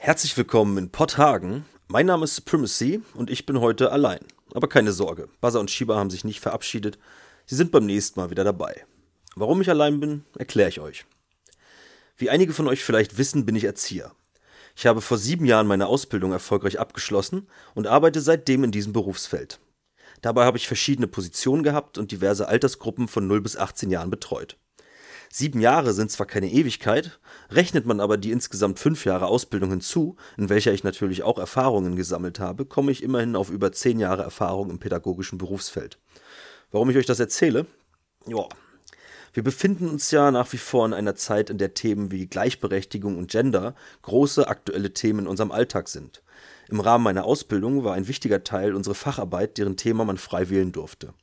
Herzlich willkommen in Potthagen. Mein Name ist Supremacy und ich bin heute allein. Aber keine Sorge, Buzzer und Shiba haben sich nicht verabschiedet. Sie sind beim nächsten Mal wieder dabei. Warum ich allein bin, erkläre ich euch. Wie einige von euch vielleicht wissen, bin ich Erzieher. Ich habe vor sieben Jahren meine Ausbildung erfolgreich abgeschlossen und arbeite seitdem in diesem Berufsfeld. Dabei habe ich verschiedene Positionen gehabt und diverse Altersgruppen von 0 bis 18 Jahren betreut. Sieben Jahre sind zwar keine Ewigkeit, rechnet man aber die insgesamt fünf Jahre Ausbildung hinzu, in welcher ich natürlich auch Erfahrungen gesammelt habe, komme ich immerhin auf über zehn Jahre Erfahrung im pädagogischen Berufsfeld. Warum ich euch das erzähle? Ja, wir befinden uns ja nach wie vor in einer Zeit, in der Themen wie Gleichberechtigung und Gender große aktuelle Themen in unserem Alltag sind. Im Rahmen meiner Ausbildung war ein wichtiger Teil unsere Facharbeit, deren Thema man frei wählen durfte.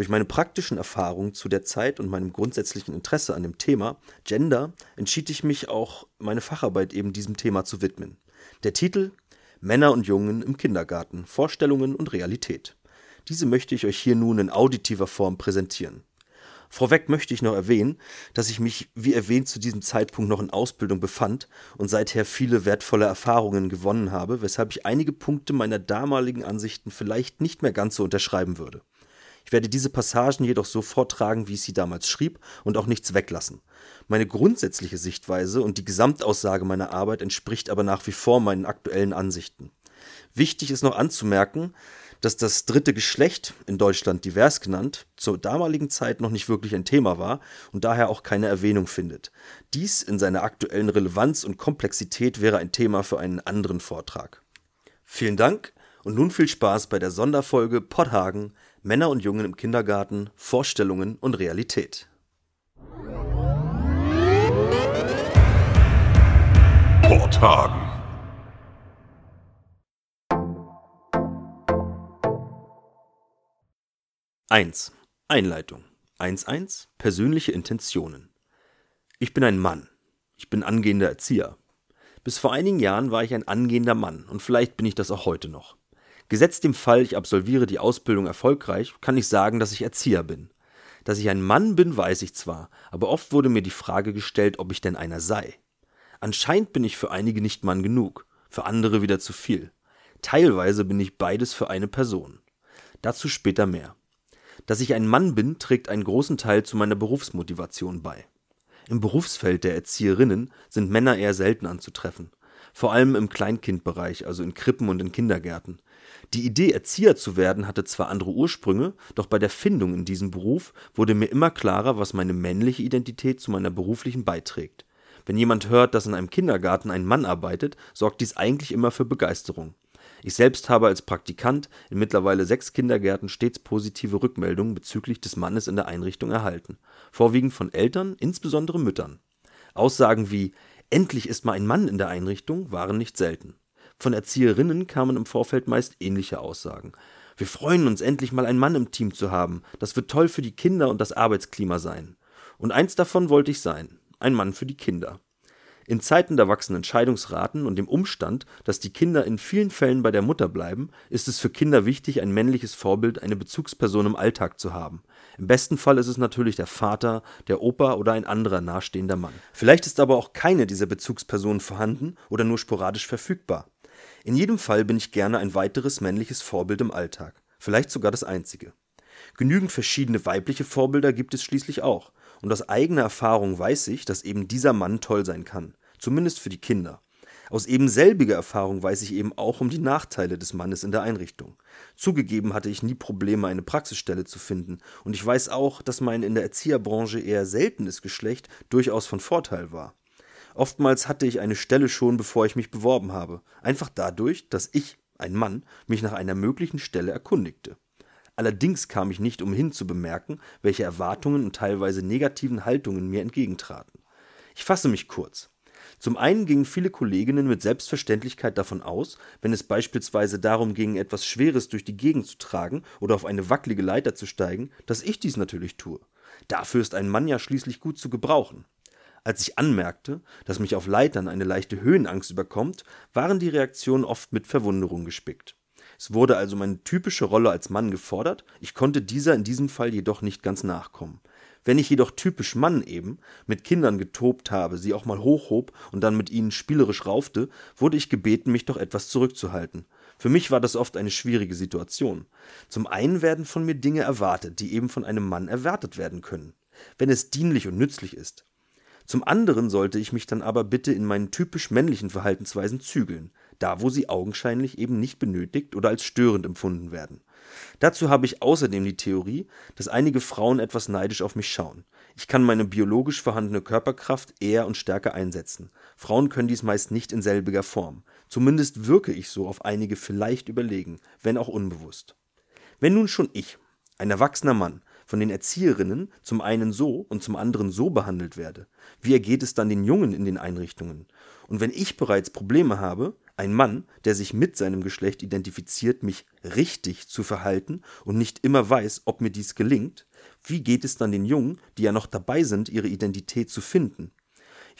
Durch meine praktischen Erfahrungen zu der Zeit und meinem grundsätzlichen Interesse an dem Thema Gender entschied ich mich auch, meine Facharbeit eben diesem Thema zu widmen. Der Titel Männer und Jungen im Kindergarten, Vorstellungen und Realität. Diese möchte ich euch hier nun in auditiver Form präsentieren. Vorweg möchte ich noch erwähnen, dass ich mich, wie erwähnt, zu diesem Zeitpunkt noch in Ausbildung befand und seither viele wertvolle Erfahrungen gewonnen habe, weshalb ich einige Punkte meiner damaligen Ansichten vielleicht nicht mehr ganz so unterschreiben würde. Ich werde diese Passagen jedoch so vortragen, wie ich sie damals schrieb und auch nichts weglassen. Meine grundsätzliche Sichtweise und die Gesamtaussage meiner Arbeit entspricht aber nach wie vor meinen aktuellen Ansichten. Wichtig ist noch anzumerken, dass das dritte Geschlecht, in Deutschland divers genannt, zur damaligen Zeit noch nicht wirklich ein Thema war und daher auch keine Erwähnung findet. Dies in seiner aktuellen Relevanz und Komplexität wäre ein Thema für einen anderen Vortrag. Vielen Dank und nun viel Spaß bei der Sonderfolge Potthagen Männer und Jungen im Kindergarten, Vorstellungen und Realität. Porthagen. Eins Einleitung 1.1 Persönliche Intentionen Ich bin ein Mann. Ich bin angehender Erzieher. Bis vor einigen Jahren war ich ein angehender Mann und vielleicht bin ich das auch heute noch. Gesetzt dem Fall, ich absolviere die Ausbildung erfolgreich, kann ich sagen, dass ich Erzieher bin. Dass ich ein Mann bin, weiß ich zwar, aber oft wurde mir die Frage gestellt, ob ich denn einer sei. Anscheinend bin ich für einige nicht Mann genug, für andere wieder zu viel. Teilweise bin ich beides für eine Person. Dazu später mehr. Dass ich ein Mann bin, trägt einen großen Teil zu meiner Berufsmotivation bei. Im Berufsfeld der Erzieherinnen sind Männer eher selten anzutreffen. Vor allem im Kleinkindbereich, also in Krippen und in Kindergärten. Die Idee, Erzieher zu werden, hatte zwar andere Ursprünge, doch bei der Findung in diesem Beruf wurde mir immer klarer, was meine männliche Identität zu meiner beruflichen beiträgt. Wenn jemand hört, dass in einem Kindergarten ein Mann arbeitet, sorgt dies eigentlich immer für Begeisterung. Ich selbst habe als Praktikant in mittlerweile sechs Kindergärten stets positive Rückmeldungen bezüglich des Mannes in der Einrichtung erhalten, vorwiegend von Eltern, insbesondere Müttern. Aussagen wie Endlich ist mal ein Mann in der Einrichtung waren nicht selten. Von Erzieherinnen kamen im Vorfeld meist ähnliche Aussagen. Wir freuen uns endlich mal einen Mann im Team zu haben. Das wird toll für die Kinder und das Arbeitsklima sein. Und eins davon wollte ich sein. Ein Mann für die Kinder. In Zeiten der wachsenden Scheidungsraten und dem Umstand, dass die Kinder in vielen Fällen bei der Mutter bleiben, ist es für Kinder wichtig, ein männliches Vorbild, eine Bezugsperson im Alltag zu haben. Im besten Fall ist es natürlich der Vater, der Opa oder ein anderer nahestehender Mann. Vielleicht ist aber auch keine dieser Bezugspersonen vorhanden oder nur sporadisch verfügbar. In jedem Fall bin ich gerne ein weiteres männliches Vorbild im Alltag, vielleicht sogar das einzige. Genügend verschiedene weibliche Vorbilder gibt es schließlich auch, und aus eigener Erfahrung weiß ich, dass eben dieser Mann toll sein kann, zumindest für die Kinder. Aus eben selbiger Erfahrung weiß ich eben auch um die Nachteile des Mannes in der Einrichtung. Zugegeben hatte ich nie Probleme, eine Praxisstelle zu finden, und ich weiß auch, dass mein in der Erzieherbranche eher seltenes Geschlecht durchaus von Vorteil war. Oftmals hatte ich eine Stelle schon, bevor ich mich beworben habe, einfach dadurch, dass ich, ein Mann, mich nach einer möglichen Stelle erkundigte. Allerdings kam ich nicht umhin zu bemerken, welche Erwartungen und teilweise negativen Haltungen mir entgegentraten. Ich fasse mich kurz. Zum einen gingen viele Kolleginnen mit Selbstverständlichkeit davon aus, wenn es beispielsweise darum ging, etwas Schweres durch die Gegend zu tragen oder auf eine wackelige Leiter zu steigen, dass ich dies natürlich tue. Dafür ist ein Mann ja schließlich gut zu gebrauchen. Als ich anmerkte, dass mich auf Leitern eine leichte Höhenangst überkommt, waren die Reaktionen oft mit Verwunderung gespickt. Es wurde also meine typische Rolle als Mann gefordert, ich konnte dieser in diesem Fall jedoch nicht ganz nachkommen. Wenn ich jedoch typisch Mann eben mit Kindern getobt habe, sie auch mal hochhob und dann mit ihnen spielerisch raufte, wurde ich gebeten, mich doch etwas zurückzuhalten. Für mich war das oft eine schwierige Situation. Zum einen werden von mir Dinge erwartet, die eben von einem Mann erwartet werden können, wenn es dienlich und nützlich ist. Zum anderen sollte ich mich dann aber bitte in meinen typisch männlichen Verhaltensweisen zügeln, da wo sie augenscheinlich eben nicht benötigt oder als störend empfunden werden. Dazu habe ich außerdem die Theorie, dass einige Frauen etwas neidisch auf mich schauen. Ich kann meine biologisch vorhandene Körperkraft eher und stärker einsetzen. Frauen können dies meist nicht in selbiger Form. Zumindest wirke ich so auf einige vielleicht überlegen, wenn auch unbewusst. Wenn nun schon ich, ein erwachsener Mann, von den Erzieherinnen zum einen so und zum anderen so behandelt werde, wie ergeht es dann den Jungen in den Einrichtungen? Und wenn ich bereits Probleme habe, ein Mann, der sich mit seinem Geschlecht identifiziert, mich richtig zu verhalten und nicht immer weiß, ob mir dies gelingt, wie geht es dann den Jungen, die ja noch dabei sind, ihre Identität zu finden?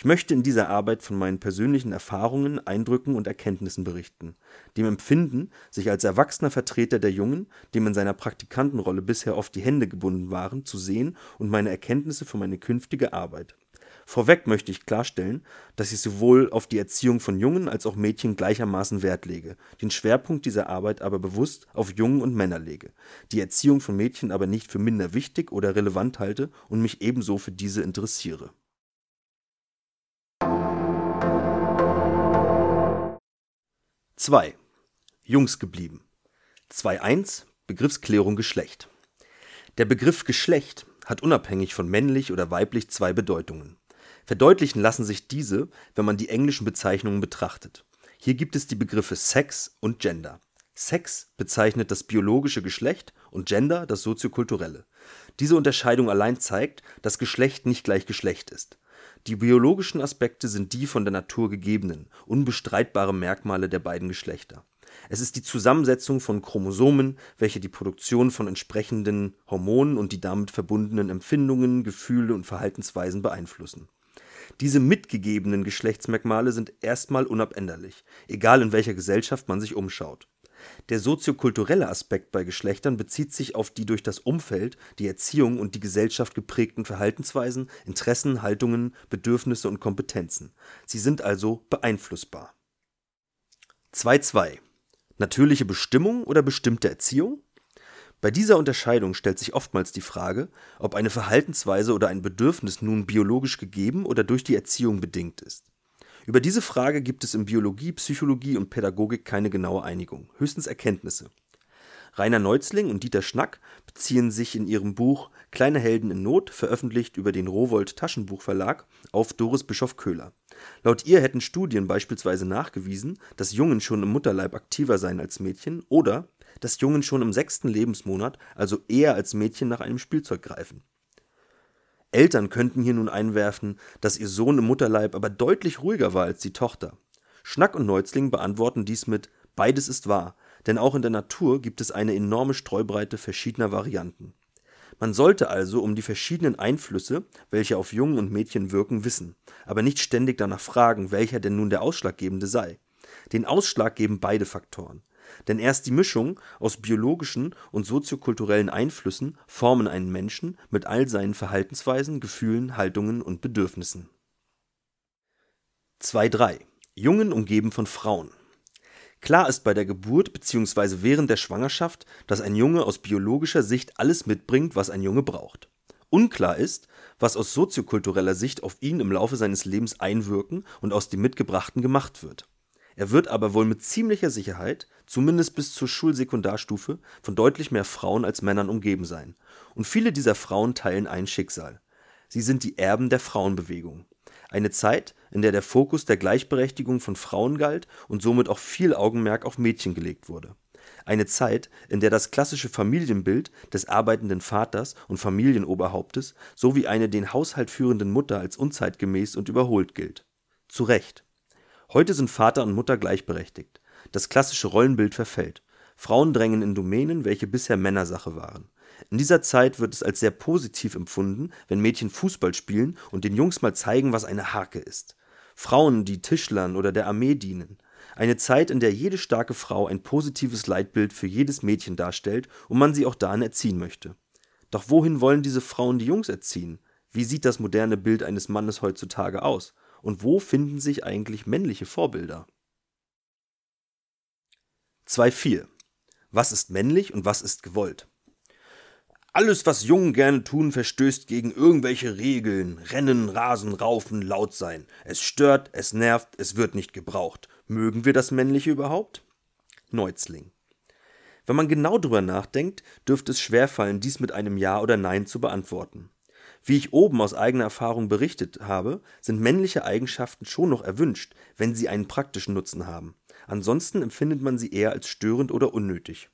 Ich möchte in dieser Arbeit von meinen persönlichen Erfahrungen, Eindrücken und Erkenntnissen berichten, dem Empfinden, sich als erwachsener Vertreter der Jungen, dem in seiner Praktikantenrolle bisher oft die Hände gebunden waren, zu sehen und meine Erkenntnisse für meine künftige Arbeit. Vorweg möchte ich klarstellen, dass ich sowohl auf die Erziehung von Jungen als auch Mädchen gleichermaßen Wert lege, den Schwerpunkt dieser Arbeit aber bewusst auf Jungen und Männer lege, die Erziehung von Mädchen aber nicht für minder wichtig oder relevant halte und mich ebenso für diese interessiere. Zwei Jungs geblieben. 2.1 Begriffsklärung Geschlecht. Der Begriff Geschlecht hat unabhängig von männlich oder weiblich zwei Bedeutungen. Verdeutlichen lassen sich diese, wenn man die englischen Bezeichnungen betrachtet. Hier gibt es die Begriffe Sex und Gender. Sex bezeichnet das biologische Geschlecht und Gender das soziokulturelle. Diese Unterscheidung allein zeigt, dass Geschlecht nicht gleich Geschlecht ist. Die biologischen Aspekte sind die von der Natur gegebenen, unbestreitbare Merkmale der beiden Geschlechter. Es ist die Zusammensetzung von Chromosomen, welche die Produktion von entsprechenden Hormonen und die damit verbundenen Empfindungen, Gefühle und Verhaltensweisen beeinflussen diese mitgegebenen Geschlechtsmerkmale sind erstmal unabänderlich, egal in welcher Gesellschaft man sich umschaut. Der soziokulturelle Aspekt bei Geschlechtern bezieht sich auf die durch das Umfeld, die Erziehung und die Gesellschaft geprägten Verhaltensweisen, Interessen, Haltungen, Bedürfnisse und Kompetenzen. Sie sind also beeinflussbar. 2.2 Natürliche Bestimmung oder bestimmte Erziehung? Bei dieser Unterscheidung stellt sich oftmals die Frage, ob eine Verhaltensweise oder ein Bedürfnis nun biologisch gegeben oder durch die Erziehung bedingt ist. Über diese Frage gibt es in Biologie, Psychologie und Pädagogik keine genaue Einigung, höchstens Erkenntnisse. Rainer Neuzling und Dieter Schnack beziehen sich in ihrem Buch Kleine Helden in Not, veröffentlicht über den Rowold Taschenbuchverlag, auf Doris Bischof-Köhler. Laut ihr hätten Studien beispielsweise nachgewiesen, dass Jungen schon im Mutterleib aktiver seien als Mädchen oder dass Jungen schon im sechsten Lebensmonat, also eher als Mädchen, nach einem Spielzeug greifen. Eltern könnten hier nun einwerfen, dass ihr Sohn im Mutterleib aber deutlich ruhiger war als die Tochter. Schnack und Neuzling beantworten dies mit Beides ist wahr, denn auch in der Natur gibt es eine enorme Streubreite verschiedener Varianten. Man sollte also um die verschiedenen Einflüsse, welche auf Jungen und Mädchen wirken, wissen, aber nicht ständig danach fragen, welcher denn nun der ausschlaggebende sei. Den Ausschlag geben beide Faktoren. Denn erst die Mischung aus biologischen und soziokulturellen Einflüssen formen einen Menschen mit all seinen Verhaltensweisen, Gefühlen, Haltungen und Bedürfnissen. 2.3 Jungen umgeben von Frauen Klar ist bei der Geburt bzw. während der Schwangerschaft, dass ein Junge aus biologischer Sicht alles mitbringt, was ein Junge braucht. Unklar ist, was aus soziokultureller Sicht auf ihn im Laufe seines Lebens einwirken und aus dem Mitgebrachten gemacht wird. Er wird aber wohl mit ziemlicher Sicherheit, zumindest bis zur Schulsekundarstufe, von deutlich mehr Frauen als Männern umgeben sein. Und viele dieser Frauen teilen ein Schicksal. Sie sind die Erben der Frauenbewegung. Eine Zeit, in der der Fokus der Gleichberechtigung von Frauen galt und somit auch viel Augenmerk auf Mädchen gelegt wurde. Eine Zeit, in der das klassische Familienbild des arbeitenden Vaters und Familienoberhauptes sowie eine den Haushalt führenden Mutter als unzeitgemäß und überholt gilt. Zu Recht. Heute sind Vater und Mutter gleichberechtigt. Das klassische Rollenbild verfällt. Frauen drängen in Domänen, welche bisher Männersache waren. In dieser Zeit wird es als sehr positiv empfunden, wenn Mädchen Fußball spielen und den Jungs mal zeigen, was eine Hake ist. Frauen, die Tischlern oder der Armee dienen. Eine Zeit, in der jede starke Frau ein positives Leitbild für jedes Mädchen darstellt und man sie auch darin erziehen möchte. Doch wohin wollen diese Frauen die Jungs erziehen? Wie sieht das moderne Bild eines Mannes heutzutage aus? Und wo finden sich eigentlich männliche Vorbilder? 2.4. Was ist männlich und was ist gewollt? Alles, was Jungen gerne tun, verstößt gegen irgendwelche Regeln. Rennen, rasen, raufen, laut sein. Es stört, es nervt, es wird nicht gebraucht. Mögen wir das Männliche überhaupt? Neuzling. Wenn man genau drüber nachdenkt, dürfte es schwerfallen, dies mit einem Ja oder Nein zu beantworten. Wie ich oben aus eigener Erfahrung berichtet habe, sind männliche Eigenschaften schon noch erwünscht, wenn sie einen praktischen Nutzen haben. Ansonsten empfindet man sie eher als störend oder unnötig.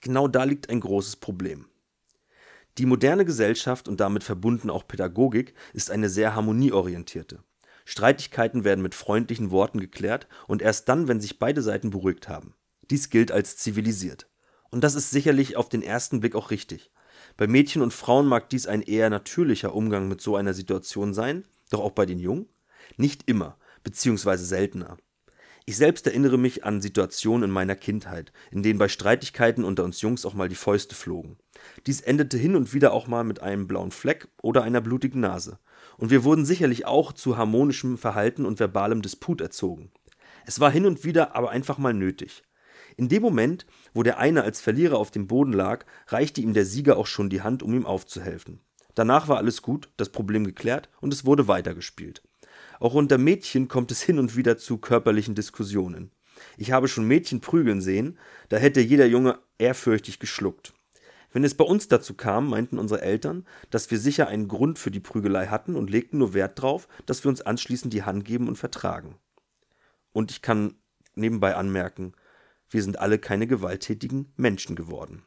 Genau da liegt ein großes Problem. Die moderne Gesellschaft und damit verbunden auch Pädagogik ist eine sehr harmonieorientierte. Streitigkeiten werden mit freundlichen Worten geklärt und erst dann, wenn sich beide Seiten beruhigt haben. Dies gilt als zivilisiert. Und das ist sicherlich auf den ersten Blick auch richtig. Bei Mädchen und Frauen mag dies ein eher natürlicher Umgang mit so einer Situation sein, doch auch bei den Jungen? Nicht immer, beziehungsweise seltener. Ich selbst erinnere mich an Situationen in meiner Kindheit, in denen bei Streitigkeiten unter uns Jungs auch mal die Fäuste flogen. Dies endete hin und wieder auch mal mit einem blauen Fleck oder einer blutigen Nase. Und wir wurden sicherlich auch zu harmonischem Verhalten und verbalem Disput erzogen. Es war hin und wieder aber einfach mal nötig. In dem Moment, wo der eine als Verlierer auf dem Boden lag, reichte ihm der Sieger auch schon die Hand, um ihm aufzuhelfen. Danach war alles gut, das Problem geklärt und es wurde weitergespielt. Auch unter Mädchen kommt es hin und wieder zu körperlichen Diskussionen. Ich habe schon Mädchen prügeln sehen, da hätte jeder Junge ehrfürchtig geschluckt. Wenn es bei uns dazu kam, meinten unsere Eltern, dass wir sicher einen Grund für die Prügelei hatten und legten nur Wert darauf, dass wir uns anschließend die Hand geben und vertragen. Und ich kann nebenbei anmerken, wir sind alle keine gewalttätigen Menschen geworden.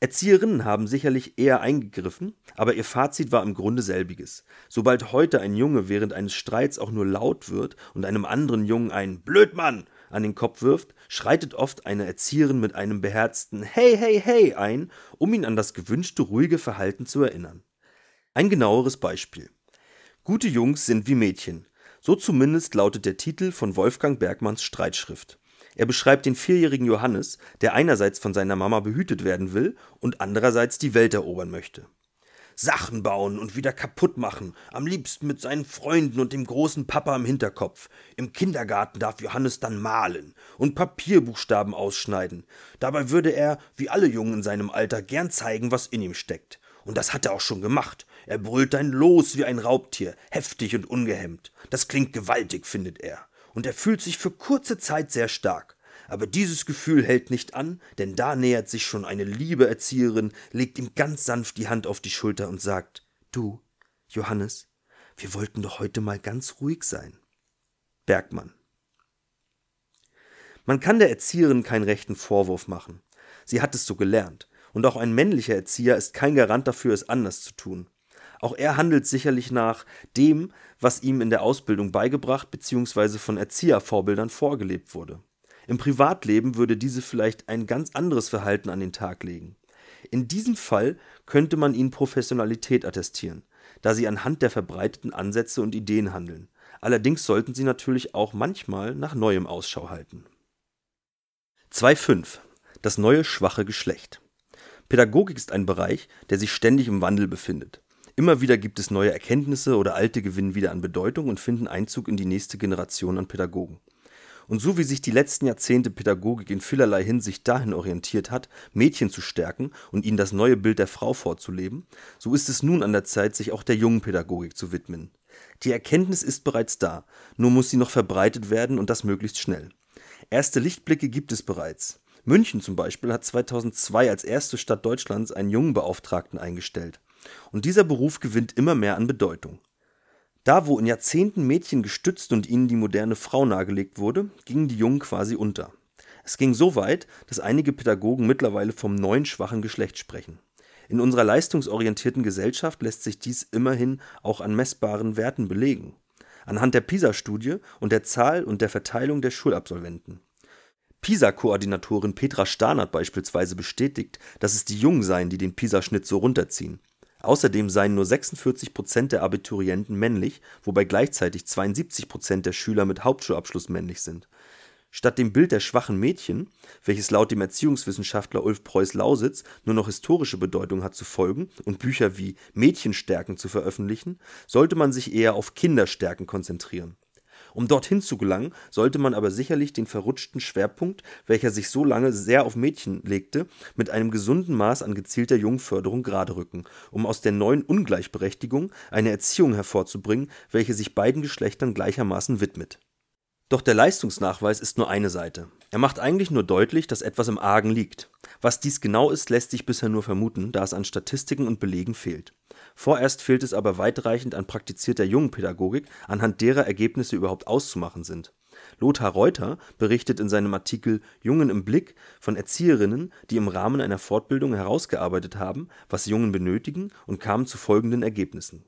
Erzieherinnen haben sicherlich eher eingegriffen, aber ihr Fazit war im Grunde selbiges. Sobald heute ein Junge während eines Streits auch nur laut wird und einem anderen Jungen ein Blödmann an den Kopf wirft, schreitet oft eine Erzieherin mit einem beherzten Hey, hey, hey ein, um ihn an das gewünschte ruhige Verhalten zu erinnern. Ein genaueres Beispiel. Gute Jungs sind wie Mädchen. So zumindest lautet der Titel von Wolfgang Bergmanns Streitschrift. Er beschreibt den vierjährigen Johannes, der einerseits von seiner Mama behütet werden will und andererseits die Welt erobern möchte. Sachen bauen und wieder kaputt machen, am liebsten mit seinen Freunden und dem großen Papa im Hinterkopf. Im Kindergarten darf Johannes dann malen und Papierbuchstaben ausschneiden. Dabei würde er, wie alle Jungen in seinem Alter, gern zeigen, was in ihm steckt. Und das hat er auch schon gemacht. Er brüllt ein Los wie ein Raubtier, heftig und ungehemmt. Das klingt gewaltig, findet er und er fühlt sich für kurze Zeit sehr stark. Aber dieses Gefühl hält nicht an, denn da nähert sich schon eine liebe Erzieherin, legt ihm ganz sanft die Hand auf die Schulter und sagt Du, Johannes, wir wollten doch heute mal ganz ruhig sein. Bergmann. Man kann der Erzieherin keinen rechten Vorwurf machen. Sie hat es so gelernt, und auch ein männlicher Erzieher ist kein Garant dafür, es anders zu tun. Auch er handelt sicherlich nach dem, was ihm in der Ausbildung beigebracht bzw. von Erziehervorbildern vorgelebt wurde. Im Privatleben würde diese vielleicht ein ganz anderes Verhalten an den Tag legen. In diesem Fall könnte man ihnen Professionalität attestieren, da sie anhand der verbreiteten Ansätze und Ideen handeln. Allerdings sollten sie natürlich auch manchmal nach Neuem Ausschau halten. 2.5 Das neue schwache Geschlecht Pädagogik ist ein Bereich, der sich ständig im Wandel befindet. Immer wieder gibt es neue Erkenntnisse oder alte gewinnen wieder an Bedeutung und finden Einzug in die nächste Generation an Pädagogen. Und so wie sich die letzten Jahrzehnte Pädagogik in vielerlei Hinsicht dahin orientiert hat, Mädchen zu stärken und ihnen das neue Bild der Frau vorzuleben, so ist es nun an der Zeit, sich auch der jungen Pädagogik zu widmen. Die Erkenntnis ist bereits da, nur muss sie noch verbreitet werden und das möglichst schnell. Erste Lichtblicke gibt es bereits. München zum Beispiel hat 2002 als erste Stadt Deutschlands einen Jungenbeauftragten eingestellt. Und dieser Beruf gewinnt immer mehr an Bedeutung. Da, wo in Jahrzehnten Mädchen gestützt und ihnen die moderne Frau nahegelegt wurde, gingen die Jungen quasi unter. Es ging so weit, dass einige Pädagogen mittlerweile vom neuen schwachen Geschlecht sprechen. In unserer leistungsorientierten Gesellschaft lässt sich dies immerhin auch an messbaren Werten belegen. Anhand der PISA-Studie und der Zahl und der Verteilung der Schulabsolventen. PISA-Koordinatorin Petra Stahn hat beispielsweise bestätigt, dass es die Jungen seien, die den PISA-Schnitt so runterziehen. Außerdem seien nur 46 Prozent der Abiturienten männlich, wobei gleichzeitig 72 Prozent der Schüler mit Hauptschulabschluss männlich sind. Statt dem Bild der schwachen Mädchen, welches laut dem Erziehungswissenschaftler Ulf Preuß-Lausitz nur noch historische Bedeutung hat, zu folgen und Bücher wie Mädchenstärken zu veröffentlichen, sollte man sich eher auf Kinderstärken konzentrieren. Um dorthin zu gelangen, sollte man aber sicherlich den verrutschten Schwerpunkt, welcher sich so lange sehr auf Mädchen legte, mit einem gesunden Maß an gezielter Jungförderung geraderücken, um aus der neuen Ungleichberechtigung eine Erziehung hervorzubringen, welche sich beiden Geschlechtern gleichermaßen widmet doch der Leistungsnachweis ist nur eine Seite. Er macht eigentlich nur deutlich, dass etwas im Argen liegt. Was dies genau ist, lässt sich bisher nur vermuten, da es an Statistiken und Belegen fehlt. Vorerst fehlt es aber weitreichend an praktizierter Jungenpädagogik, anhand derer Ergebnisse überhaupt auszumachen sind. Lothar Reuter berichtet in seinem Artikel Jungen im Blick von Erzieherinnen, die im Rahmen einer Fortbildung herausgearbeitet haben, was Jungen benötigen und kamen zu folgenden Ergebnissen.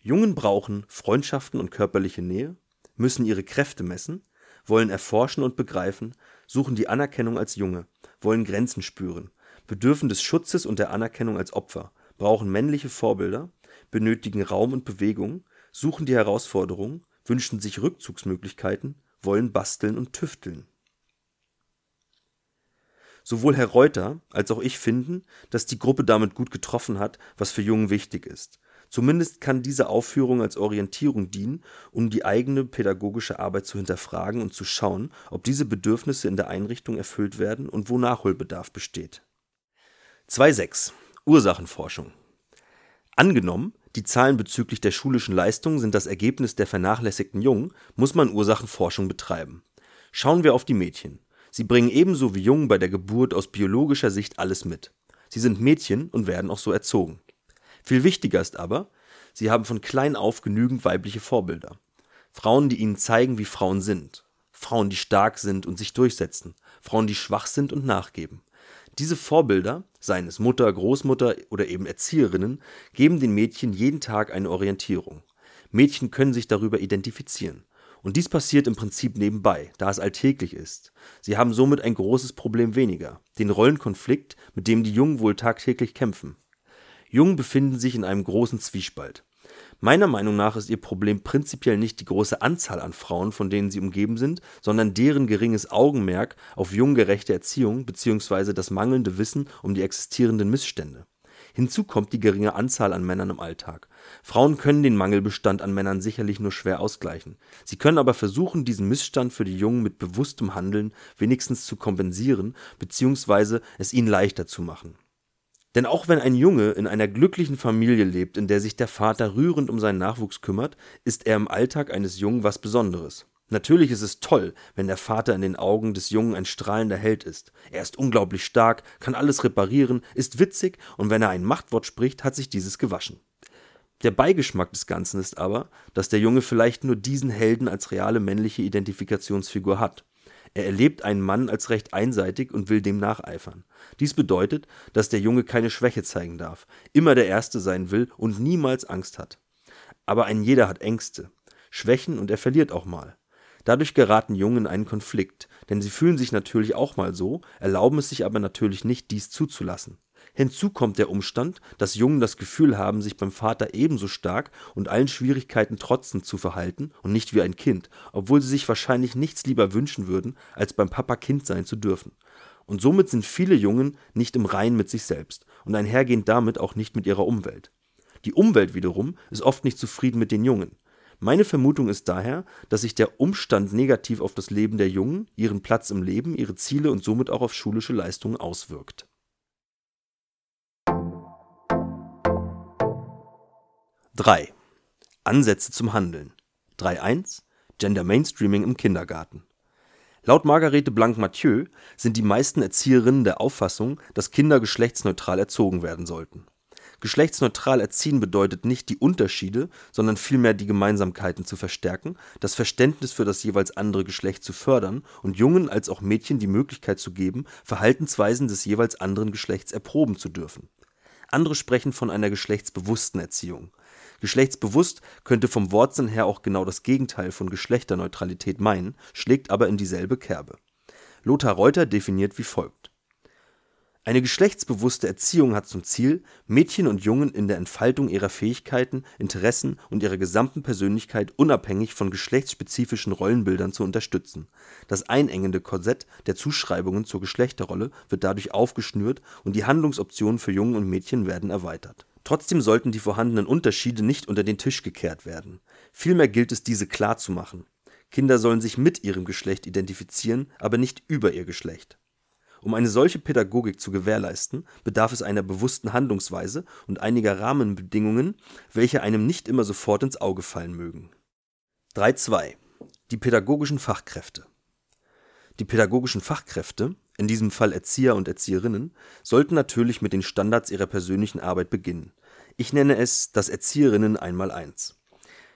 Jungen brauchen Freundschaften und körperliche Nähe, müssen ihre Kräfte messen, wollen erforschen und begreifen, suchen die Anerkennung als Junge, wollen Grenzen spüren, bedürfen des Schutzes und der Anerkennung als Opfer, brauchen männliche Vorbilder, benötigen Raum und Bewegung, suchen die Herausforderung, wünschen sich Rückzugsmöglichkeiten, wollen basteln und tüfteln. Sowohl Herr Reuter als auch ich finden, dass die Gruppe damit gut getroffen hat, was für Jungen wichtig ist Zumindest kann diese Aufführung als Orientierung dienen, um die eigene pädagogische Arbeit zu hinterfragen und zu schauen, ob diese Bedürfnisse in der Einrichtung erfüllt werden und wo Nachholbedarf besteht. 2.6 Ursachenforschung Angenommen, die Zahlen bezüglich der schulischen Leistung sind das Ergebnis der vernachlässigten Jungen, muss man Ursachenforschung betreiben. Schauen wir auf die Mädchen. Sie bringen ebenso wie Jungen bei der Geburt aus biologischer Sicht alles mit. Sie sind Mädchen und werden auch so erzogen. Viel wichtiger ist aber, sie haben von klein auf genügend weibliche Vorbilder. Frauen, die ihnen zeigen, wie Frauen sind. Frauen, die stark sind und sich durchsetzen. Frauen, die schwach sind und nachgeben. Diese Vorbilder, seien es Mutter, Großmutter oder eben Erzieherinnen, geben den Mädchen jeden Tag eine Orientierung. Mädchen können sich darüber identifizieren. Und dies passiert im Prinzip nebenbei, da es alltäglich ist. Sie haben somit ein großes Problem weniger, den Rollenkonflikt, mit dem die Jungen wohl tagtäglich kämpfen. Jungen befinden sich in einem großen Zwiespalt. Meiner Meinung nach ist ihr Problem prinzipiell nicht die große Anzahl an Frauen, von denen sie umgeben sind, sondern deren geringes Augenmerk auf junggerechte Erziehung bzw. das mangelnde Wissen um die existierenden Missstände. Hinzu kommt die geringe Anzahl an Männern im Alltag. Frauen können den Mangelbestand an Männern sicherlich nur schwer ausgleichen. Sie können aber versuchen, diesen Missstand für die Jungen mit bewusstem Handeln wenigstens zu kompensieren bzw. es ihnen leichter zu machen. Denn auch wenn ein Junge in einer glücklichen Familie lebt, in der sich der Vater rührend um seinen Nachwuchs kümmert, ist er im Alltag eines Jungen was Besonderes. Natürlich ist es toll, wenn der Vater in den Augen des Jungen ein strahlender Held ist. Er ist unglaublich stark, kann alles reparieren, ist witzig und wenn er ein Machtwort spricht, hat sich dieses gewaschen. Der Beigeschmack des Ganzen ist aber, dass der Junge vielleicht nur diesen Helden als reale männliche Identifikationsfigur hat. Er erlebt einen Mann als recht einseitig und will dem nacheifern. Dies bedeutet, dass der Junge keine Schwäche zeigen darf, immer der Erste sein will und niemals Angst hat. Aber ein jeder hat Ängste, Schwächen und er verliert auch mal. Dadurch geraten Jungen in einen Konflikt, denn sie fühlen sich natürlich auch mal so, erlauben es sich aber natürlich nicht, dies zuzulassen. Hinzu kommt der Umstand, dass Jungen das Gefühl haben, sich beim Vater ebenso stark und allen Schwierigkeiten trotzend zu verhalten und nicht wie ein Kind, obwohl sie sich wahrscheinlich nichts lieber wünschen würden, als beim Papa Kind sein zu dürfen. Und somit sind viele Jungen nicht im Reinen mit sich selbst und einhergehend damit auch nicht mit ihrer Umwelt. Die Umwelt wiederum ist oft nicht zufrieden mit den Jungen. Meine Vermutung ist daher, dass sich der Umstand negativ auf das Leben der Jungen, ihren Platz im Leben, ihre Ziele und somit auch auf schulische Leistungen auswirkt. 3. Ansätze zum Handeln 3.1 Gender Mainstreaming im Kindergarten Laut Margarete Blanc-Mathieu sind die meisten Erzieherinnen der Auffassung, dass Kinder geschlechtsneutral erzogen werden sollten. Geschlechtsneutral erziehen bedeutet nicht die Unterschiede, sondern vielmehr die Gemeinsamkeiten zu verstärken, das Verständnis für das jeweils andere Geschlecht zu fördern und Jungen als auch Mädchen die Möglichkeit zu geben, Verhaltensweisen des jeweils anderen Geschlechts erproben zu dürfen. Andere sprechen von einer geschlechtsbewussten Erziehung Geschlechtsbewusst könnte vom Wortsinn her auch genau das Gegenteil von Geschlechterneutralität meinen, schlägt aber in dieselbe Kerbe. Lothar Reuter definiert wie folgt: Eine geschlechtsbewusste Erziehung hat zum Ziel, Mädchen und Jungen in der Entfaltung ihrer Fähigkeiten, Interessen und ihrer gesamten Persönlichkeit unabhängig von geschlechtsspezifischen Rollenbildern zu unterstützen. Das einengende Korsett der Zuschreibungen zur Geschlechterrolle wird dadurch aufgeschnürt und die Handlungsoptionen für Jungen und Mädchen werden erweitert. Trotzdem sollten die vorhandenen Unterschiede nicht unter den Tisch gekehrt werden. Vielmehr gilt es, diese klarzumachen. Kinder sollen sich mit ihrem Geschlecht identifizieren, aber nicht über ihr Geschlecht. Um eine solche Pädagogik zu gewährleisten, bedarf es einer bewussten Handlungsweise und einiger Rahmenbedingungen, welche einem nicht immer sofort ins Auge fallen mögen. 3.2 Die pädagogischen Fachkräfte Die pädagogischen Fachkräfte, in diesem Fall Erzieher und Erzieherinnen, sollten natürlich mit den Standards ihrer persönlichen Arbeit beginnen. Ich nenne es das Erzieherinnen einmal eins.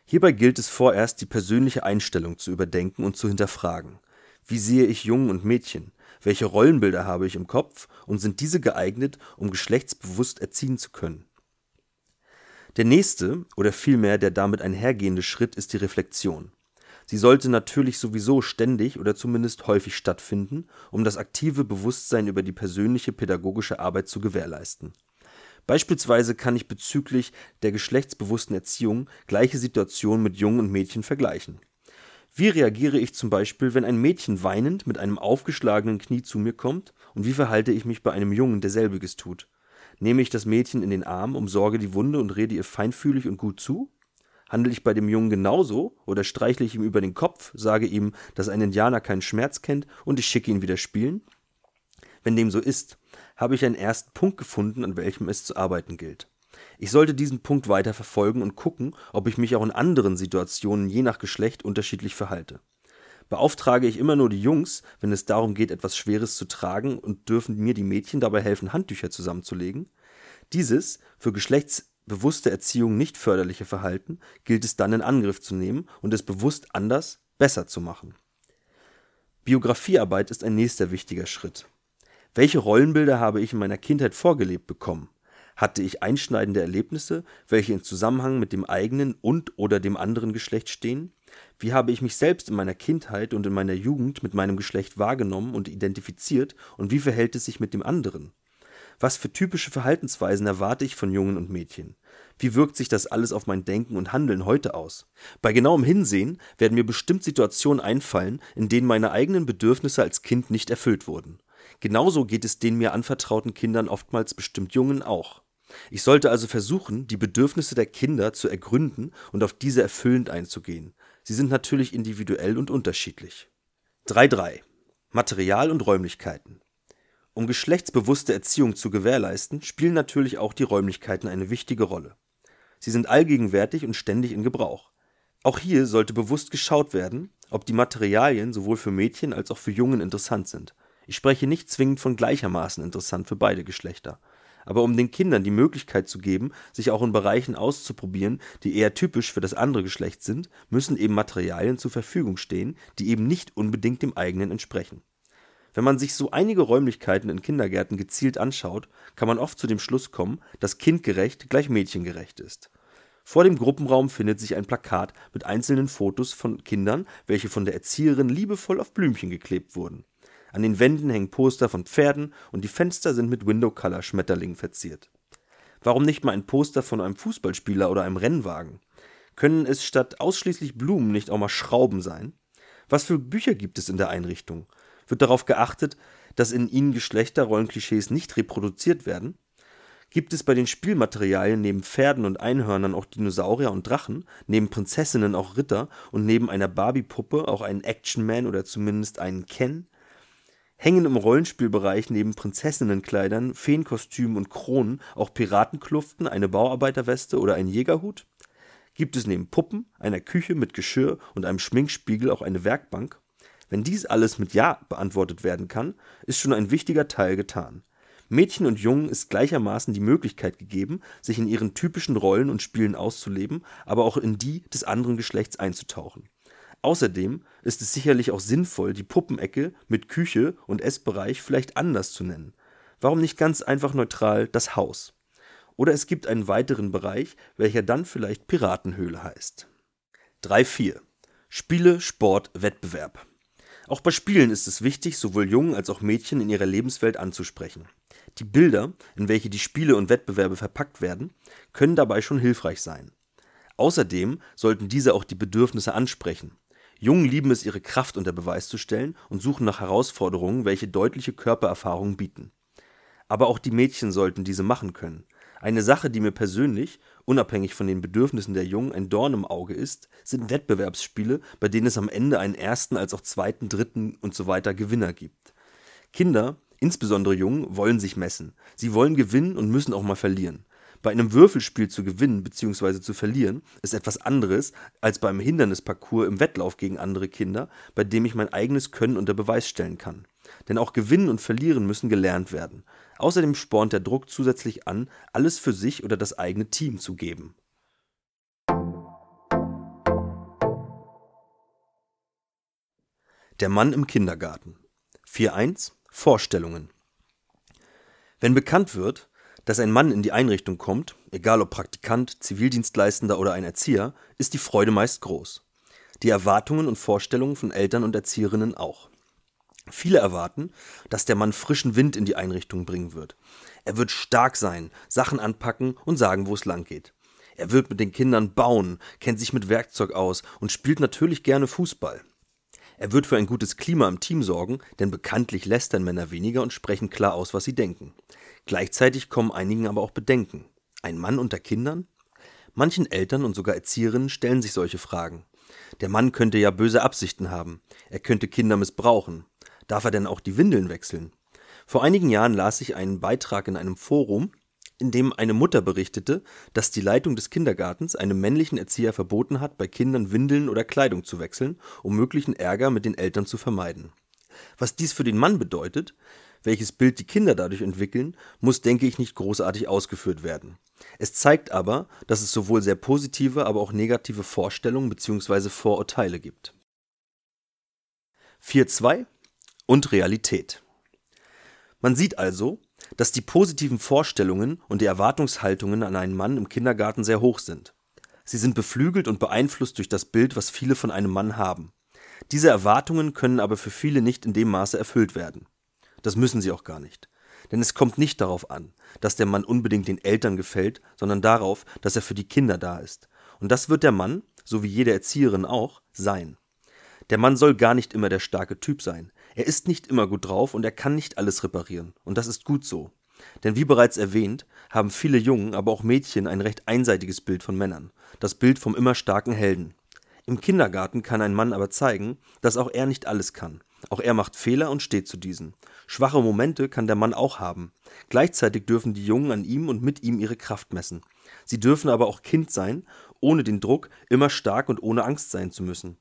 Hierbei gilt es vorerst, die persönliche Einstellung zu überdenken und zu hinterfragen. Wie sehe ich Jungen und Mädchen? Welche Rollenbilder habe ich im Kopf und sind diese geeignet, um geschlechtsbewusst erziehen zu können? Der nächste oder vielmehr der damit einhergehende Schritt ist die Reflexion. Sie sollte natürlich sowieso ständig oder zumindest häufig stattfinden, um das aktive Bewusstsein über die persönliche pädagogische Arbeit zu gewährleisten. Beispielsweise kann ich bezüglich der geschlechtsbewussten Erziehung gleiche Situationen mit Jungen und Mädchen vergleichen wie reagiere ich zum Beispiel, wenn ein Mädchen weinend mit einem aufgeschlagenen Knie zu mir kommt, und wie verhalte ich mich bei einem Jungen, der selbiges tut? Nehme ich das Mädchen in den Arm, umsorge die Wunde und rede ihr feinfühlig und gut zu? Handle ich bei dem Jungen genauso oder streichle ich ihm über den Kopf, sage ihm, dass ein Indianer keinen Schmerz kennt und ich schicke ihn wieder spielen? Wenn dem so ist, habe ich einen ersten Punkt gefunden, an welchem es zu arbeiten gilt. Ich sollte diesen Punkt weiter verfolgen und gucken, ob ich mich auch in anderen Situationen je nach Geschlecht unterschiedlich verhalte. Beauftrage ich immer nur die Jungs, wenn es darum geht, etwas Schweres zu tragen und dürfen mir die Mädchen dabei helfen, Handtücher zusammenzulegen? Dieses für geschlechtsbewusste Erziehung nicht förderliche Verhalten gilt es dann in Angriff zu nehmen und es bewusst anders, besser zu machen. Biografiearbeit ist ein nächster wichtiger Schritt. Welche Rollenbilder habe ich in meiner Kindheit vorgelebt bekommen? Hatte ich einschneidende Erlebnisse, welche in Zusammenhang mit dem eigenen und/oder dem anderen Geschlecht stehen? Wie habe ich mich selbst in meiner Kindheit und in meiner Jugend mit meinem Geschlecht wahrgenommen und identifiziert und wie verhält es sich mit dem anderen? Was für typische Verhaltensweisen erwarte ich von Jungen und Mädchen? Wie wirkt sich das alles auf mein Denken und Handeln heute aus? Bei genauem Hinsehen werden mir bestimmt Situationen einfallen, in denen meine eigenen Bedürfnisse als Kind nicht erfüllt wurden. Genauso geht es den mir anvertrauten Kindern oftmals bestimmt Jungen auch. Ich sollte also versuchen, die Bedürfnisse der Kinder zu ergründen und auf diese erfüllend einzugehen. Sie sind natürlich individuell und unterschiedlich. 3.3 Material und Räumlichkeiten Um geschlechtsbewusste Erziehung zu gewährleisten, spielen natürlich auch die Räumlichkeiten eine wichtige Rolle. Sie sind allgegenwärtig und ständig in Gebrauch. Auch hier sollte bewusst geschaut werden, ob die Materialien sowohl für Mädchen als auch für Jungen interessant sind. Ich spreche nicht zwingend von gleichermaßen interessant für beide Geschlechter aber um den Kindern die Möglichkeit zu geben, sich auch in Bereichen auszuprobieren, die eher typisch für das andere Geschlecht sind, müssen eben Materialien zur Verfügung stehen, die eben nicht unbedingt dem eigenen entsprechen. Wenn man sich so einige Räumlichkeiten in Kindergärten gezielt anschaut, kann man oft zu dem Schluss kommen, dass kindgerecht gleich mädchengerecht ist. Vor dem Gruppenraum findet sich ein Plakat mit einzelnen Fotos von Kindern, welche von der Erzieherin liebevoll auf Blümchen geklebt wurden. An den Wänden hängen Poster von Pferden und die Fenster sind mit Window-Color-Schmetterlingen verziert. Warum nicht mal ein Poster von einem Fußballspieler oder einem Rennwagen? Können es statt ausschließlich Blumen nicht auch mal Schrauben sein? Was für Bücher gibt es in der Einrichtung? Wird darauf geachtet, dass in ihnen Geschlechterrollenklischees nicht reproduziert werden? Gibt es bei den Spielmaterialien neben Pferden und Einhörnern auch Dinosaurier und Drachen, neben Prinzessinnen auch Ritter und neben einer Barbie-Puppe auch einen Action-Man oder zumindest einen Ken? hängen im Rollenspielbereich neben Prinzessinnenkleidern, Feenkostümen und Kronen auch Piratenkluften, eine Bauarbeiterweste oder ein Jägerhut? Gibt es neben Puppen, einer Küche mit Geschirr und einem Schminkspiegel auch eine Werkbank? Wenn dies alles mit Ja beantwortet werden kann, ist schon ein wichtiger Teil getan. Mädchen und Jungen ist gleichermaßen die Möglichkeit gegeben, sich in ihren typischen Rollen und Spielen auszuleben, aber auch in die des anderen Geschlechts einzutauchen. Außerdem ist es sicherlich auch sinnvoll, die Puppenecke mit Küche und Essbereich vielleicht anders zu nennen. Warum nicht ganz einfach neutral das Haus? Oder es gibt einen weiteren Bereich, welcher dann vielleicht Piratenhöhle heißt. 3.4 Spiele, Sport, Wettbewerb. Auch bei Spielen ist es wichtig, sowohl Jungen als auch Mädchen in ihrer Lebenswelt anzusprechen. Die Bilder, in welche die Spiele und Wettbewerbe verpackt werden, können dabei schon hilfreich sein. Außerdem sollten diese auch die Bedürfnisse ansprechen. Jungen lieben es, ihre Kraft unter Beweis zu stellen und suchen nach Herausforderungen, welche deutliche Körpererfahrungen bieten. Aber auch die Mädchen sollten diese machen können. Eine Sache, die mir persönlich, unabhängig von den Bedürfnissen der Jungen, ein Dorn im Auge ist, sind Wettbewerbsspiele, bei denen es am Ende einen ersten als auch zweiten, dritten und so weiter Gewinner gibt. Kinder, insbesondere Jungen, wollen sich messen. Sie wollen gewinnen und müssen auch mal verlieren. Bei einem Würfelspiel zu gewinnen bzw. zu verlieren ist etwas anderes als beim Hindernisparcours im Wettlauf gegen andere Kinder, bei dem ich mein eigenes Können unter Beweis stellen kann. Denn auch Gewinnen und Verlieren müssen gelernt werden. Außerdem spornt der Druck zusätzlich an, alles für sich oder das eigene Team zu geben. Der Mann im Kindergarten 4.1 Vorstellungen Wenn bekannt wird, dass ein Mann in die Einrichtung kommt, egal ob Praktikant, Zivildienstleistender oder ein Erzieher, ist die Freude meist groß. Die Erwartungen und Vorstellungen von Eltern und Erzieherinnen auch. Viele erwarten, dass der Mann frischen Wind in die Einrichtung bringen wird. Er wird stark sein, Sachen anpacken und sagen, wo es lang geht. Er wird mit den Kindern bauen, kennt sich mit Werkzeug aus und spielt natürlich gerne Fußball. Er wird für ein gutes Klima im Team sorgen, denn bekanntlich lästern Männer weniger und sprechen klar aus, was sie denken. Gleichzeitig kommen einigen aber auch Bedenken. Ein Mann unter Kindern? Manchen Eltern und sogar Erzieherinnen stellen sich solche Fragen. Der Mann könnte ja böse Absichten haben. Er könnte Kinder missbrauchen. Darf er denn auch die Windeln wechseln? Vor einigen Jahren las ich einen Beitrag in einem Forum, in dem eine Mutter berichtete, dass die Leitung des Kindergartens einem männlichen Erzieher verboten hat, bei Kindern Windeln oder Kleidung zu wechseln, um möglichen Ärger mit den Eltern zu vermeiden. Was dies für den Mann bedeutet, welches Bild die Kinder dadurch entwickeln, muss, denke ich, nicht großartig ausgeführt werden. Es zeigt aber, dass es sowohl sehr positive, aber auch negative Vorstellungen bzw. Vorurteile gibt. 4.2 und Realität. Man sieht also, dass die positiven Vorstellungen und die Erwartungshaltungen an einen Mann im Kindergarten sehr hoch sind. Sie sind beflügelt und beeinflusst durch das Bild, was viele von einem Mann haben. Diese Erwartungen können aber für viele nicht in dem Maße erfüllt werden. Das müssen sie auch gar nicht. Denn es kommt nicht darauf an, dass der Mann unbedingt den Eltern gefällt, sondern darauf, dass er für die Kinder da ist. Und das wird der Mann, so wie jede Erzieherin auch, sein. Der Mann soll gar nicht immer der starke Typ sein. Er ist nicht immer gut drauf und er kann nicht alles reparieren. Und das ist gut so. Denn wie bereits erwähnt, haben viele Jungen, aber auch Mädchen ein recht einseitiges Bild von Männern. Das Bild vom immer starken Helden. Im Kindergarten kann ein Mann aber zeigen, dass auch er nicht alles kann. Auch er macht Fehler und steht zu diesen. Schwache Momente kann der Mann auch haben. Gleichzeitig dürfen die Jungen an ihm und mit ihm ihre Kraft messen. Sie dürfen aber auch Kind sein, ohne den Druck, immer stark und ohne Angst sein zu müssen.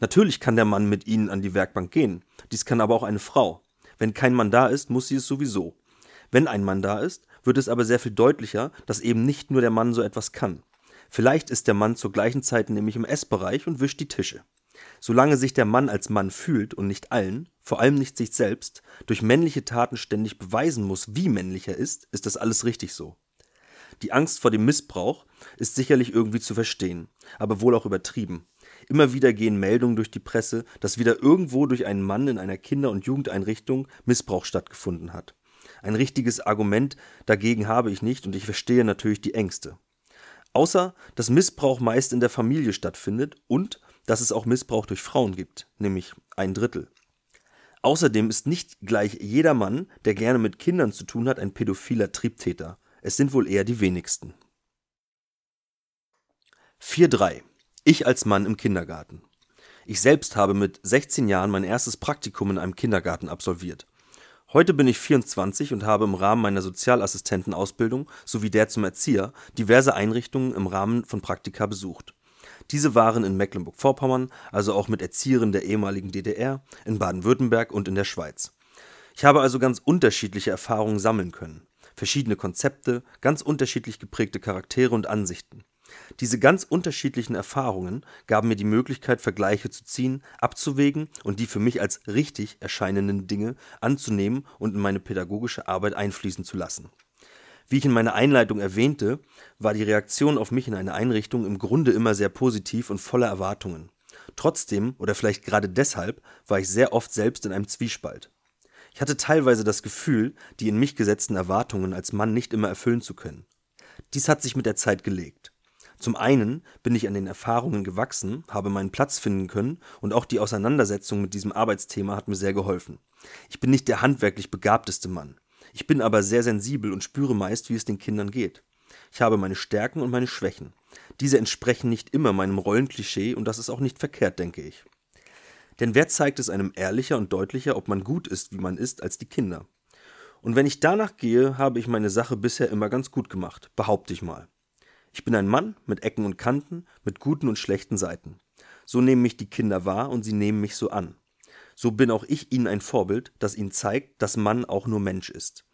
Natürlich kann der Mann mit ihnen an die Werkbank gehen. Dies kann aber auch eine Frau. Wenn kein Mann da ist, muss sie es sowieso. Wenn ein Mann da ist, wird es aber sehr viel deutlicher, dass eben nicht nur der Mann so etwas kann. Vielleicht ist der Mann zur gleichen Zeit nämlich im Essbereich und wischt die Tische. Solange sich der Mann als Mann fühlt und nicht allen, vor allem nicht sich selbst, durch männliche Taten ständig beweisen muss, wie männlich er ist, ist das alles richtig so. Die Angst vor dem Missbrauch ist sicherlich irgendwie zu verstehen, aber wohl auch übertrieben. Immer wieder gehen Meldungen durch die Presse, dass wieder irgendwo durch einen Mann in einer Kinder- und Jugendeinrichtung Missbrauch stattgefunden hat. Ein richtiges Argument dagegen habe ich nicht und ich verstehe natürlich die Ängste. Außer, dass Missbrauch meist in der Familie stattfindet und dass es auch Missbrauch durch Frauen gibt, nämlich ein Drittel. Außerdem ist nicht gleich jeder Mann, der gerne mit Kindern zu tun hat, ein pädophiler Triebtäter. Es sind wohl eher die wenigsten. 4.3 ich als Mann im Kindergarten. Ich selbst habe mit 16 Jahren mein erstes Praktikum in einem Kindergarten absolviert. Heute bin ich 24 und habe im Rahmen meiner Sozialassistentenausbildung sowie der zum Erzieher diverse Einrichtungen im Rahmen von Praktika besucht. Diese waren in Mecklenburg-Vorpommern, also auch mit Erzieherinnen der ehemaligen DDR, in Baden-Württemberg und in der Schweiz. Ich habe also ganz unterschiedliche Erfahrungen sammeln können. Verschiedene Konzepte, ganz unterschiedlich geprägte Charaktere und Ansichten. Diese ganz unterschiedlichen Erfahrungen gaben mir die Möglichkeit, Vergleiche zu ziehen, abzuwägen und die für mich als richtig erscheinenden Dinge anzunehmen und in meine pädagogische Arbeit einfließen zu lassen. Wie ich in meiner Einleitung erwähnte, war die Reaktion auf mich in einer Einrichtung im Grunde immer sehr positiv und voller Erwartungen. Trotzdem, oder vielleicht gerade deshalb, war ich sehr oft selbst in einem Zwiespalt. Ich hatte teilweise das Gefühl, die in mich gesetzten Erwartungen als Mann nicht immer erfüllen zu können. Dies hat sich mit der Zeit gelegt. Zum einen bin ich an den Erfahrungen gewachsen, habe meinen Platz finden können und auch die Auseinandersetzung mit diesem Arbeitsthema hat mir sehr geholfen. Ich bin nicht der handwerklich begabteste Mann. Ich bin aber sehr sensibel und spüre meist, wie es den Kindern geht. Ich habe meine Stärken und meine Schwächen. Diese entsprechen nicht immer meinem Rollenklischee und das ist auch nicht verkehrt, denke ich. Denn wer zeigt es einem ehrlicher und deutlicher, ob man gut ist, wie man ist, als die Kinder? Und wenn ich danach gehe, habe ich meine Sache bisher immer ganz gut gemacht, behaupte ich mal. Ich bin ein Mann mit Ecken und Kanten, mit guten und schlechten Seiten. So nehmen mich die Kinder wahr und sie nehmen mich so an. So bin auch ich ihnen ein Vorbild, das ihnen zeigt, dass Mann auch nur Mensch ist.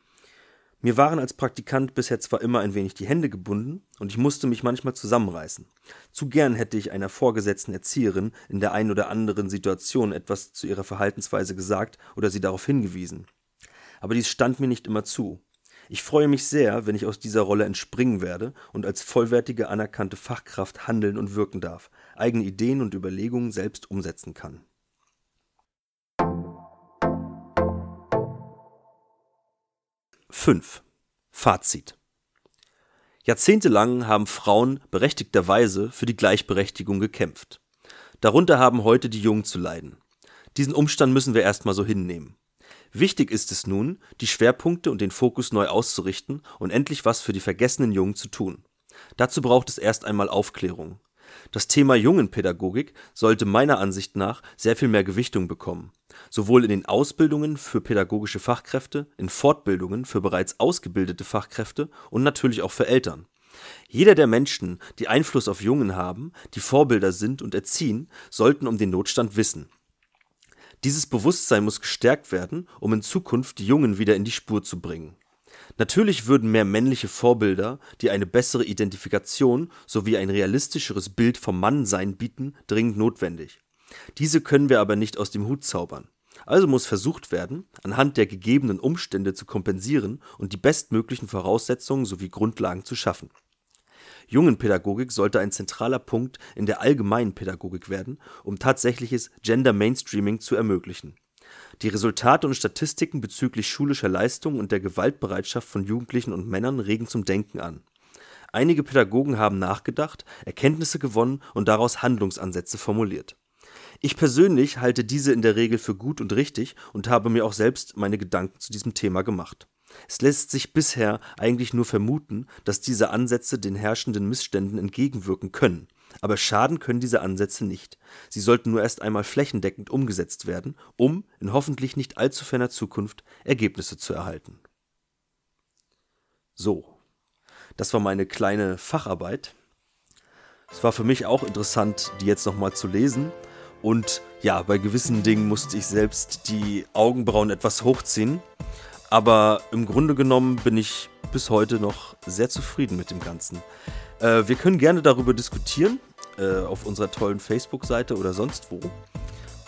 Mir waren als Praktikant bisher zwar immer ein wenig die Hände gebunden und ich musste mich manchmal zusammenreißen. Zu gern hätte ich einer vorgesetzten Erzieherin in der einen oder anderen Situation etwas zu ihrer Verhaltensweise gesagt oder sie darauf hingewiesen. Aber dies stand mir nicht immer zu. Ich freue mich sehr, wenn ich aus dieser Rolle entspringen werde und als vollwertige anerkannte Fachkraft handeln und wirken darf, eigene Ideen und Überlegungen selbst umsetzen kann. 5. Fazit Jahrzehntelang haben Frauen berechtigterweise für die Gleichberechtigung gekämpft. Darunter haben heute die Jungen zu leiden. Diesen Umstand müssen wir erstmal so hinnehmen. Wichtig ist es nun, die Schwerpunkte und den Fokus neu auszurichten und endlich was für die vergessenen Jungen zu tun. Dazu braucht es erst einmal Aufklärung. Das Thema Jungenpädagogik sollte meiner Ansicht nach sehr viel mehr Gewichtung bekommen sowohl in den Ausbildungen für pädagogische Fachkräfte, in Fortbildungen für bereits ausgebildete Fachkräfte und natürlich auch für Eltern. Jeder der Menschen, die Einfluss auf Jungen haben, die Vorbilder sind und erziehen, sollten um den Notstand wissen. Dieses Bewusstsein muss gestärkt werden, um in Zukunft die Jungen wieder in die Spur zu bringen. Natürlich würden mehr männliche Vorbilder, die eine bessere Identifikation sowie ein realistischeres Bild vom Mannsein bieten, dringend notwendig. Diese können wir aber nicht aus dem Hut zaubern. Also muss versucht werden, anhand der gegebenen Umstände zu kompensieren und die bestmöglichen Voraussetzungen sowie Grundlagen zu schaffen. Jungenpädagogik sollte ein zentraler Punkt in der allgemeinen Pädagogik werden, um tatsächliches Gender Mainstreaming zu ermöglichen. Die Resultate und Statistiken bezüglich schulischer Leistung und der Gewaltbereitschaft von Jugendlichen und Männern regen zum Denken an. Einige Pädagogen haben nachgedacht, Erkenntnisse gewonnen und daraus Handlungsansätze formuliert. Ich persönlich halte diese in der Regel für gut und richtig und habe mir auch selbst meine Gedanken zu diesem Thema gemacht. Es lässt sich bisher eigentlich nur vermuten, dass diese Ansätze den herrschenden Missständen entgegenwirken können. Aber schaden können diese Ansätze nicht. Sie sollten nur erst einmal flächendeckend umgesetzt werden, um in hoffentlich nicht allzu ferner Zukunft Ergebnisse zu erhalten. So, das war meine kleine Facharbeit. Es war für mich auch interessant, die jetzt nochmal zu lesen und ja, bei gewissen Dingen musste ich selbst die Augenbrauen etwas hochziehen. Aber im Grunde genommen bin ich bis heute noch sehr zufrieden mit dem Ganzen. Äh, wir können gerne darüber diskutieren äh, auf unserer tollen Facebook-Seite oder sonst wo.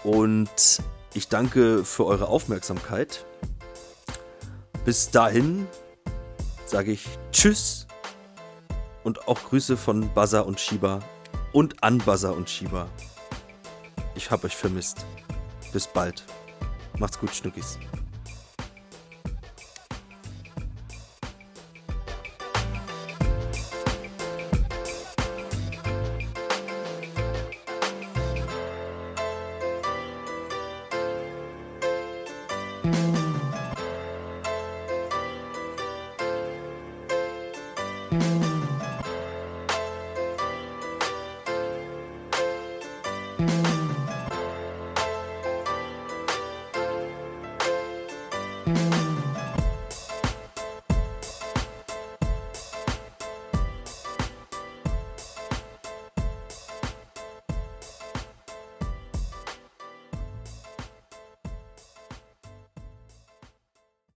Und ich danke für eure Aufmerksamkeit. Bis dahin sage ich Tschüss und auch Grüße von Buzzer und Shiba und an Buzzer und Shiba. Ich hab euch vermisst. Bis bald. Macht's gut, Schnuckis.